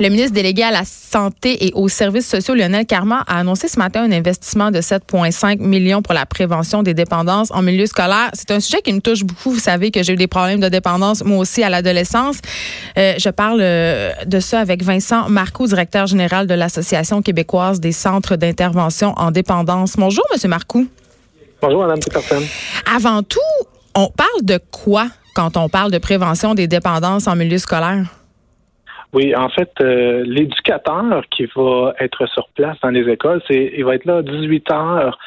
Le ministre délégué à la Santé et aux services sociaux, Lionel Carman, a annoncé ce matin un investissement de 7,5 millions pour la prévention des dépendances en milieu scolaire. C'est un sujet qui me touche beaucoup. Vous savez que j'ai eu des problèmes de dépendance, moi aussi, à l'adolescence. Euh, je parle euh, de ça avec Vincent Marcoux, directeur général de l'Association québécoise des centres d'intervention en dépendance. Bonjour, Monsieur Marcoux. Bonjour, Mme Peterson. Avant tout, on parle de quoi quand on parle de prévention des dépendances en milieu scolaire? Oui, en fait, euh, l'éducateur qui va être sur place dans les écoles, c'est il va être là 18 heures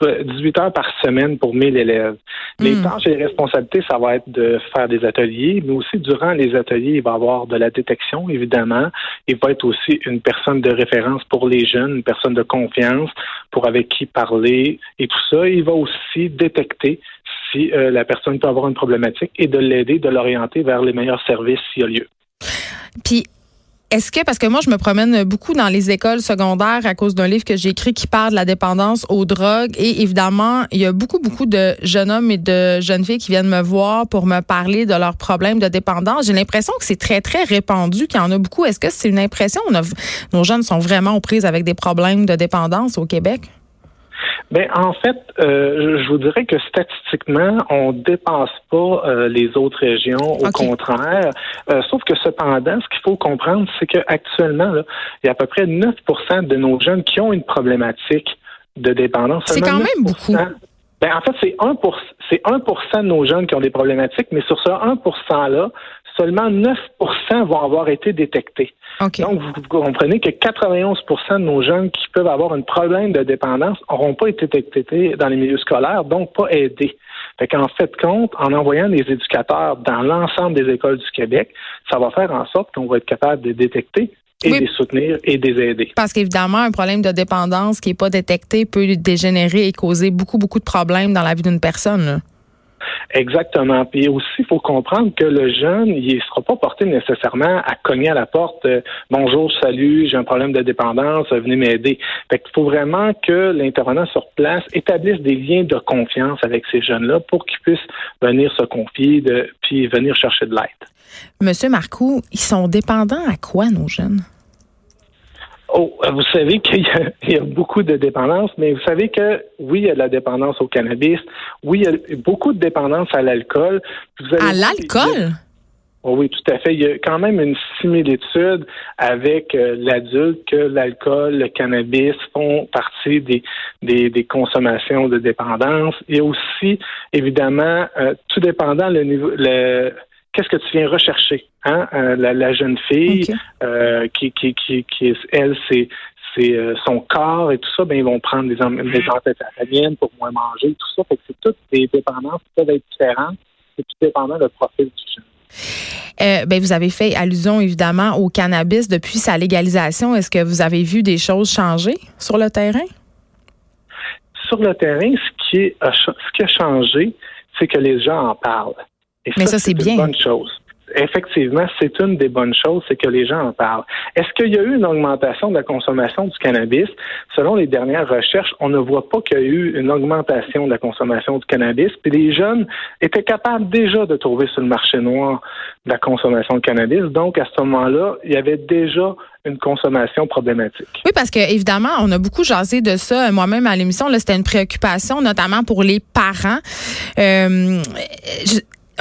18 heures par semaine pour 1000 élèves. Les hmm. tâches et les responsabilités, ça va être de faire des ateliers, mais aussi durant les ateliers, il va y avoir de la détection, évidemment. Il va être aussi une personne de référence pour les jeunes, une personne de confiance pour avec qui parler et tout ça. Il va aussi détecter si euh, la personne peut avoir une problématique et de l'aider, de l'orienter vers les meilleurs services s'il y a lieu. Puis, est-ce que, parce que moi, je me promène beaucoup dans les écoles secondaires à cause d'un livre que j'ai écrit qui parle de la dépendance aux drogues. Et évidemment, il y a beaucoup, beaucoup de jeunes hommes et de jeunes filles qui viennent me voir pour me parler de leurs problèmes de dépendance. J'ai l'impression que c'est très, très répandu, qu'il y en a beaucoup. Est-ce que c'est une impression? nos jeunes sont vraiment aux prises avec des problèmes de dépendance au Québec? Ben en fait, euh, je vous dirais que statistiquement, on dépasse pas euh, les autres régions. Au contraire, euh, sauf que cependant, ce qu'il faut comprendre, c'est qu'actuellement, il y a à peu près 9% de nos jeunes qui ont une problématique de dépendance. C'est quand même beaucoup. Ben, en fait, c'est 1 c'est 1% de nos jeunes qui ont des problématiques, mais sur ce 1% là, seulement 9% vont avoir été détectés. Donc, vous comprenez que 91% de nos jeunes qui peuvent avoir un problème de dépendance n'auront pas été détectés dans les milieux scolaires, donc pas aidés. Fait qu'en fait compte, en envoyant des éducateurs dans l'ensemble des écoles du Québec, ça va faire en sorte qu'on va être capable de détecter et de les soutenir et de les aider. Parce qu'évidemment, un problème de dépendance qui n'est pas détecté peut dégénérer et causer beaucoup, beaucoup de problèmes dans la vie d'une personne. Exactement. Puis aussi, il faut comprendre que le jeune, il ne sera pas porté nécessairement à cogner à la porte euh, Bonjour, salut, j'ai un problème de dépendance, venez m'aider. Fait qu'il faut vraiment que l'intervenant sur place établisse des liens de confiance avec ces jeunes-là pour qu'ils puissent venir se confier de, puis venir chercher de l'aide. Monsieur Marcoux, ils sont dépendants à quoi, nos jeunes? Oh, vous savez qu'il y, a beaucoup de dépendance, mais vous savez que oui, il y a de la dépendance au cannabis, oui, il y a beaucoup de dépendance à l'alcool. À l'alcool? Oh oui, tout à fait. Il y a quand même une similitude avec euh, l'adulte que l'alcool, le cannabis font partie des, des, consommations de dépendance. Et aussi, évidemment, euh, tout dépendant le niveau, le, qu'est-ce que tu viens rechercher, hein? Euh, la, jeune fille euh, qui, qui, qui, qui, elle, c'est euh, son corps et tout ça, ben ils vont prendre des, des amphétamines pour moins manger, tout ça. Fait que c'est toutes des dépendances qui peuvent être différentes. C'est tout dépendant du profil du jeune. ben, vous avez fait allusion évidemment au cannabis depuis sa légalisation. Est-ce que vous avez vu des choses changer sur le terrain? Sur le terrain, ce qui, est, ce qui a changé, c'est que les gens en parlent. Mais ça, c'est bien. Une bonne chose. Effectivement, c'est une des bonnes choses, c'est que les gens en parlent. Est-ce qu'il y a eu une augmentation de la consommation du cannabis? Selon les dernières recherches, on ne voit pas qu'il y a eu une augmentation de la consommation du cannabis. Puis les jeunes étaient capables déjà de trouver sur le marché noir de la consommation de cannabis. Donc, à ce moment-là, il y avait déjà une consommation problématique. Oui, parce que évidemment, on a beaucoup jasé de ça moi-même à l'émission. C'était une préoccupation, notamment pour les parents. Euh,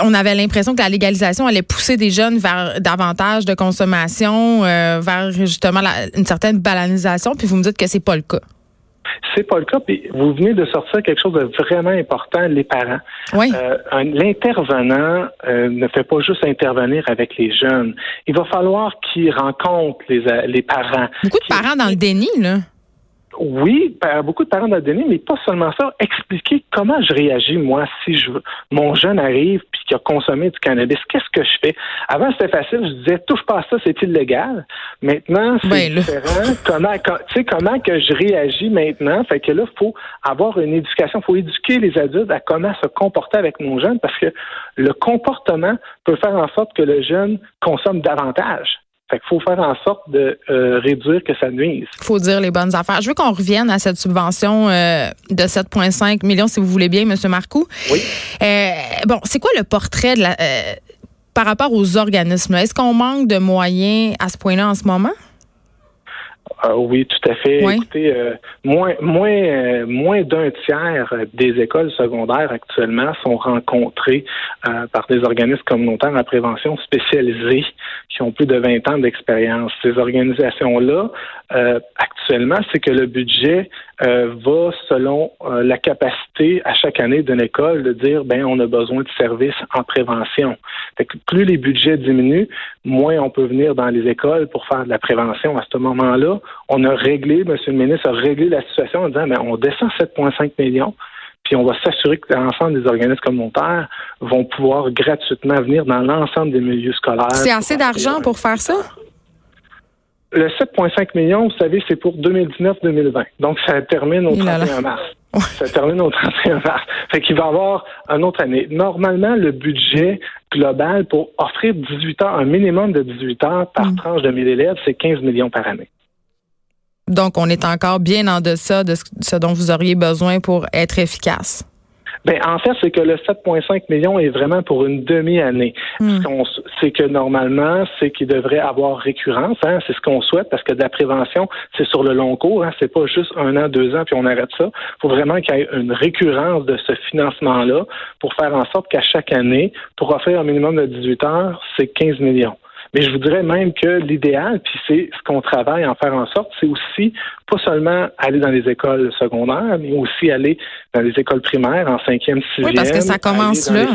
on avait l'impression que la légalisation allait pousser des jeunes vers davantage de consommation, euh, vers justement une certaine balanisation. Puis vous me dites que c'est pas le cas. C'est pas le cas. Puis vous venez de sortir quelque chose de vraiment important, les parents. Oui. Euh, L'intervenant euh, ne fait pas juste intervenir avec les jeunes. Il va falloir qu'il rencontre les, les parents. Beaucoup de parents dans le déni, là. Oui, beaucoup de parents donné, mais pas seulement ça. Expliquer comment je réagis, moi, si je mon jeune arrive puis qu'il a consommé du cannabis. Qu'est-ce que je fais? Avant, c'était facile. Je disais, touche pas à ça, c'est illégal. Maintenant, c'est ben, différent. comment, tu sais, comment que je réagis maintenant? Fait que là, il faut avoir une éducation. Il faut éduquer les adultes à comment se comporter avec nos jeunes parce que le comportement peut faire en sorte que le jeune consomme davantage. Fait qu'il faut faire en sorte de euh, réduire que ça nuise. Il faut dire les bonnes affaires. Je veux qu'on revienne à cette subvention euh, de 7,5 millions, si vous voulez bien, M. Marcoux. Oui. Euh, bon, c'est quoi le portrait de la par rapport aux organismes, est-ce qu'on manque de moyens à ce point-là en ce moment? Ah oui, tout à fait. Écoutez, euh, moins moins euh, moins d'un tiers des écoles secondaires actuellement sont rencontrées euh, par des organismes communautaires en prévention spécialisés qui ont plus de 20 ans d'expérience. Ces organisations-là, actuellement, c'est que le budget va selon la capacité à chaque année d'une école de dire ben on a besoin de services en prévention. plus les budgets diminuent, moins on peut venir dans les écoles pour faire de la prévention. À ce moment-là, on a réglé, M. le ministre a réglé la situation en disant, mais on descend 7,5 millions, puis on va s'assurer que l'ensemble des organismes communautaires vont pouvoir gratuitement venir dans l'ensemble des milieux scolaires. C'est assez d'argent pour faire ça? Le 7,5 millions, vous savez, c'est pour 2019-2020. Donc, ça termine au 31 mars. Ça termine au 31 mars. Fait qu'il va y avoir une autre année. Normalement, le budget global pour offrir 18 heures, un minimum de 18 heures par mm. tranche de 1000 élèves, c'est 15 millions par année. Donc, on est encore bien en deçà de ce dont vous auriez besoin pour être efficace. Ben, en fait, c'est que le 7,5 millions est vraiment pour une demi-année. Hmm. C'est que normalement, c'est qu'il devrait avoir récurrence. Hein, c'est ce qu'on souhaite parce que de la prévention, c'est sur le long cours. Hein, c'est pas juste un an, deux ans puis on arrête ça. Il faut vraiment qu'il y ait une récurrence de ce financement-là pour faire en sorte qu'à chaque année, pour offrir un minimum de 18 heures, c'est 15 millions. Mais je vous dirais même que l'idéal, puis c'est ce qu'on travaille à en faire en sorte, c'est aussi pas seulement aller dans les écoles secondaires, mais aussi aller dans les écoles primaires en cinquième, sixième. Oui, parce que ça commence là.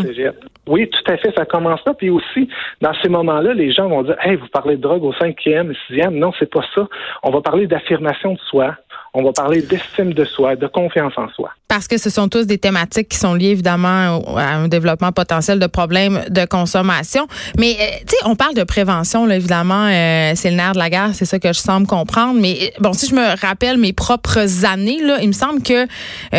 Oui, tout à fait, ça commence là. Puis aussi, dans ces moments-là, les gens vont dire, hey, vous parlez de drogue au cinquième, sixième. Non, c'est pas ça. On va parler d'affirmation de soi. On va parler d'estime de soi, de confiance en soi. Parce que ce sont tous des thématiques qui sont liées évidemment à un développement potentiel de problèmes de consommation. Mais euh, tu sais, on parle de prévention, là, évidemment, euh, c'est le nerf de la guerre, c'est ça que je semble comprendre. Mais euh, bon, si je me rappelle mes propres années, là, il me semble que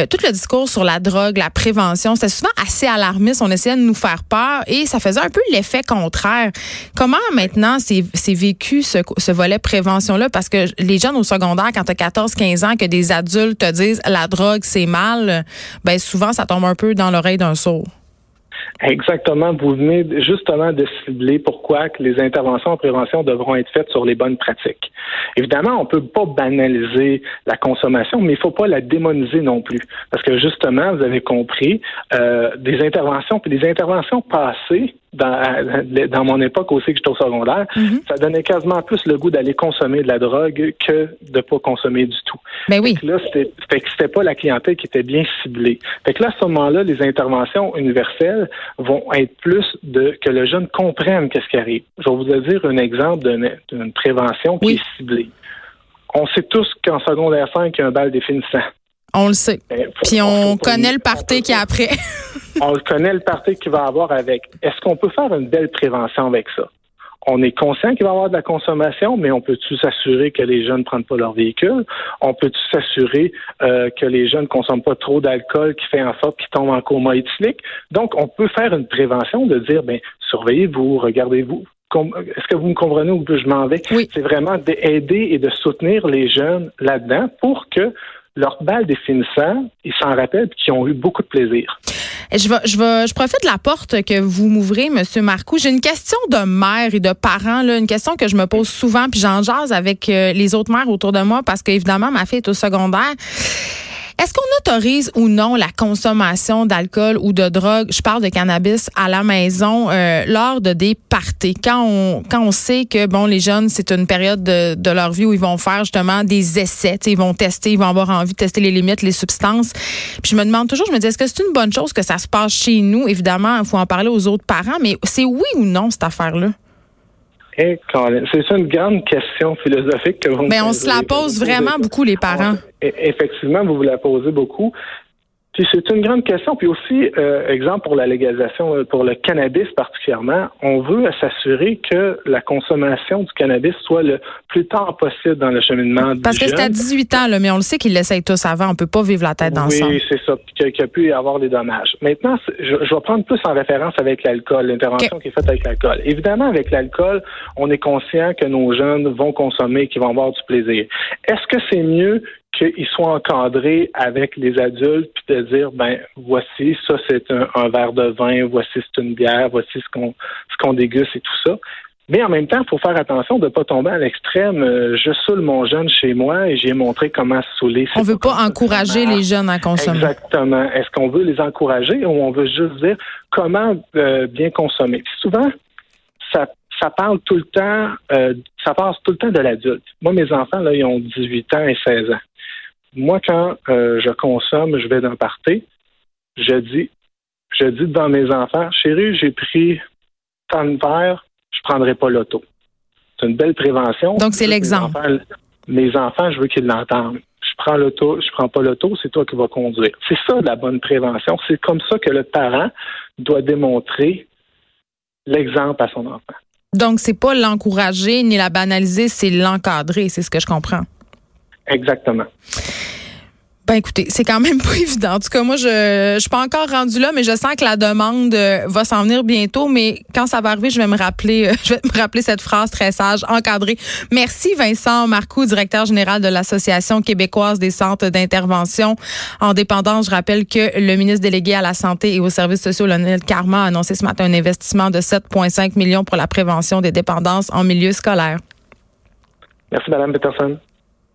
tout le discours sur la drogue, la prévention, c'était souvent assez alarmiste. On essayait de nous faire peur et ça faisait un peu l'effet contraire. Comment maintenant c'est vécu ce, ce volet prévention-là? Parce que les jeunes au secondaire, quand tu as 14, 15 que des adultes te disent la drogue, c'est mal, ben souvent, ça tombe un peu dans l'oreille d'un sourd. Exactement. Vous venez justement de cibler pourquoi que les interventions en prévention devront être faites sur les bonnes pratiques. Évidemment, on peut pas banaliser la consommation, mais il faut pas la démoniser non plus. Parce que justement, vous avez compris, euh, des interventions, puis des interventions passées dans, dans mon époque aussi que j'étais au secondaire, mhm. ça donnait quasiment plus le goût d'aller consommer de la drogue que de pas consommer du tout. Mais ben oui. Fait que là, c'était, c'était pas la clientèle qui était bien ciblée. Fait que là, à ce moment-là, les interventions universelles vont être plus de que le jeune comprenne qu'est-ce qui arrive. Je vais vous dire un exemple d'une, prévention qui est ciblée. On sait tous qu'en secondaire 5, il y a un bal définissant. On le sait. Ben, Puis on connaît le party qui est après. on connaît le parti qu'il va avoir avec. Est-ce qu'on peut faire une belle prévention avec ça? On est conscient qu'il va y avoir de la consommation, mais on peut-tu s'assurer que les jeunes ne prennent pas leur véhicule? On peut-tu s'assurer euh, que les jeunes ne consomment pas trop d'alcool qui fait en sorte qu'ils tombent en coma éthylique? Donc, on peut faire une prévention de dire, ben, surveillez-vous, regardez-vous. Est-ce que vous me comprenez où je m'en vais? Oui. C'est vraiment d'aider et de soutenir les jeunes là-dedans pour que leur balle définissant, ils s'en rappellent et qu'ils ont eu beaucoup de plaisir. Je, vais, je, vais, je profite de la porte que vous m'ouvrez, Monsieur Marcoux. J'ai une question de mère et de parents, là, une question que je me pose souvent, puis j'en jase avec euh, les autres mères autour de moi parce qu'évidemment, ma fille est au secondaire. Est-ce qu'on autorise ou non la consommation d'alcool ou de drogue, je parle de cannabis, à la maison euh, lors de des parties? Quand on, quand on sait que bon les jeunes, c'est une période de, de, leur vie où ils vont faire justement des essais, ils vont tester, ils vont avoir envie de tester les limites, les substances. Puis je me demande toujours, je me dis, est-ce que c'est une bonne chose que ça se passe chez nous? Évidemment, il faut en parler aux autres parents, mais c'est oui ou non cette affaire-là? c'est une grande question philosophique que vous Mais on se la pose vraiment beaucoup, les parents. Effectivement, vous vous la posez beaucoup. Puis c'est une grande question. Puis aussi, euh, exemple pour la légalisation, euh, pour le cannabis particulièrement, on veut s'assurer que la consommation du cannabis soit le plus tard possible dans le cheminement Parce que c'est à 18 ans, là, mais on le sait qu'ils l'essayent tous avant. On peut pas vivre la tête dans ça. Oui, c'est ça. Qu'il y a pu y avoir des dommages. Maintenant, je, vais prendre plus en référence avec l'alcool, l'intervention qui est faite avec l'alcool. Évidemment, avec l'alcool, on est conscient que nos jeunes vont consommer, qu'ils vont avoir du plaisir. Est-ce que c'est mieux qu'ils soient encadrés avec les adultes, puis de dire, ben voici, ça c'est un, verre de vin, voici c'est une bière, voici ce qu'on ce qu'on déguste et tout ça. Mais en même temps, il faut faire attention de ne pas tomber à l'extrême. Euh, je saoule mon jeune chez moi et j'ai montré comment saouler. On veut pas, encourager les jeunes à consommer. Exactement. Est-ce qu'on veut les encourager ou on veut juste dire comment euh, bien consommer? souvent, ça, ça parle tout le temps, euh, ça passe tout le temps de l'adulte. Moi, mes enfants, là, ils ont 18 ans et 16 ans. Moi, quand je consomme, je vais d'un party, je dis, je dis devant mes enfants, chérie, j'ai pris tant de verre, je prendrai pas l'auto. C'est une belle prévention. Donc, c'est l'exemple. Mes, enfants, je veux qu'ils l'entendent. Je prends l'auto, je prends pas l'auto, c'est toi qui vas conduire. C'est ça la bonne prévention. C'est comme ça que le parent doit démontrer l'exemple à son enfant. Donc, c'est pas l'encourager ni la banaliser, c'est l'encadrer, c'est ce que je comprends. Exactement. Ben écoutez, c'est quand même pas évident. En tout cas, moi, je je suis pas encore rendue là, mais je sens que la demande euh, va s'en venir bientôt. Mais quand ça va arriver, je vais me rappeler, euh, je vais me rappeler cette phrase très sage, encadrée. Merci Vincent Marcoux, directeur général de l'Association québécoise des centres d'intervention en dépendance. Je rappelle que le ministre délégué à la santé et aux services sociaux, Lionel Carma, a annoncé ce matin un investissement de 7,5 millions pour la prévention des dépendances en milieu scolaire. Merci, Madame Peterson.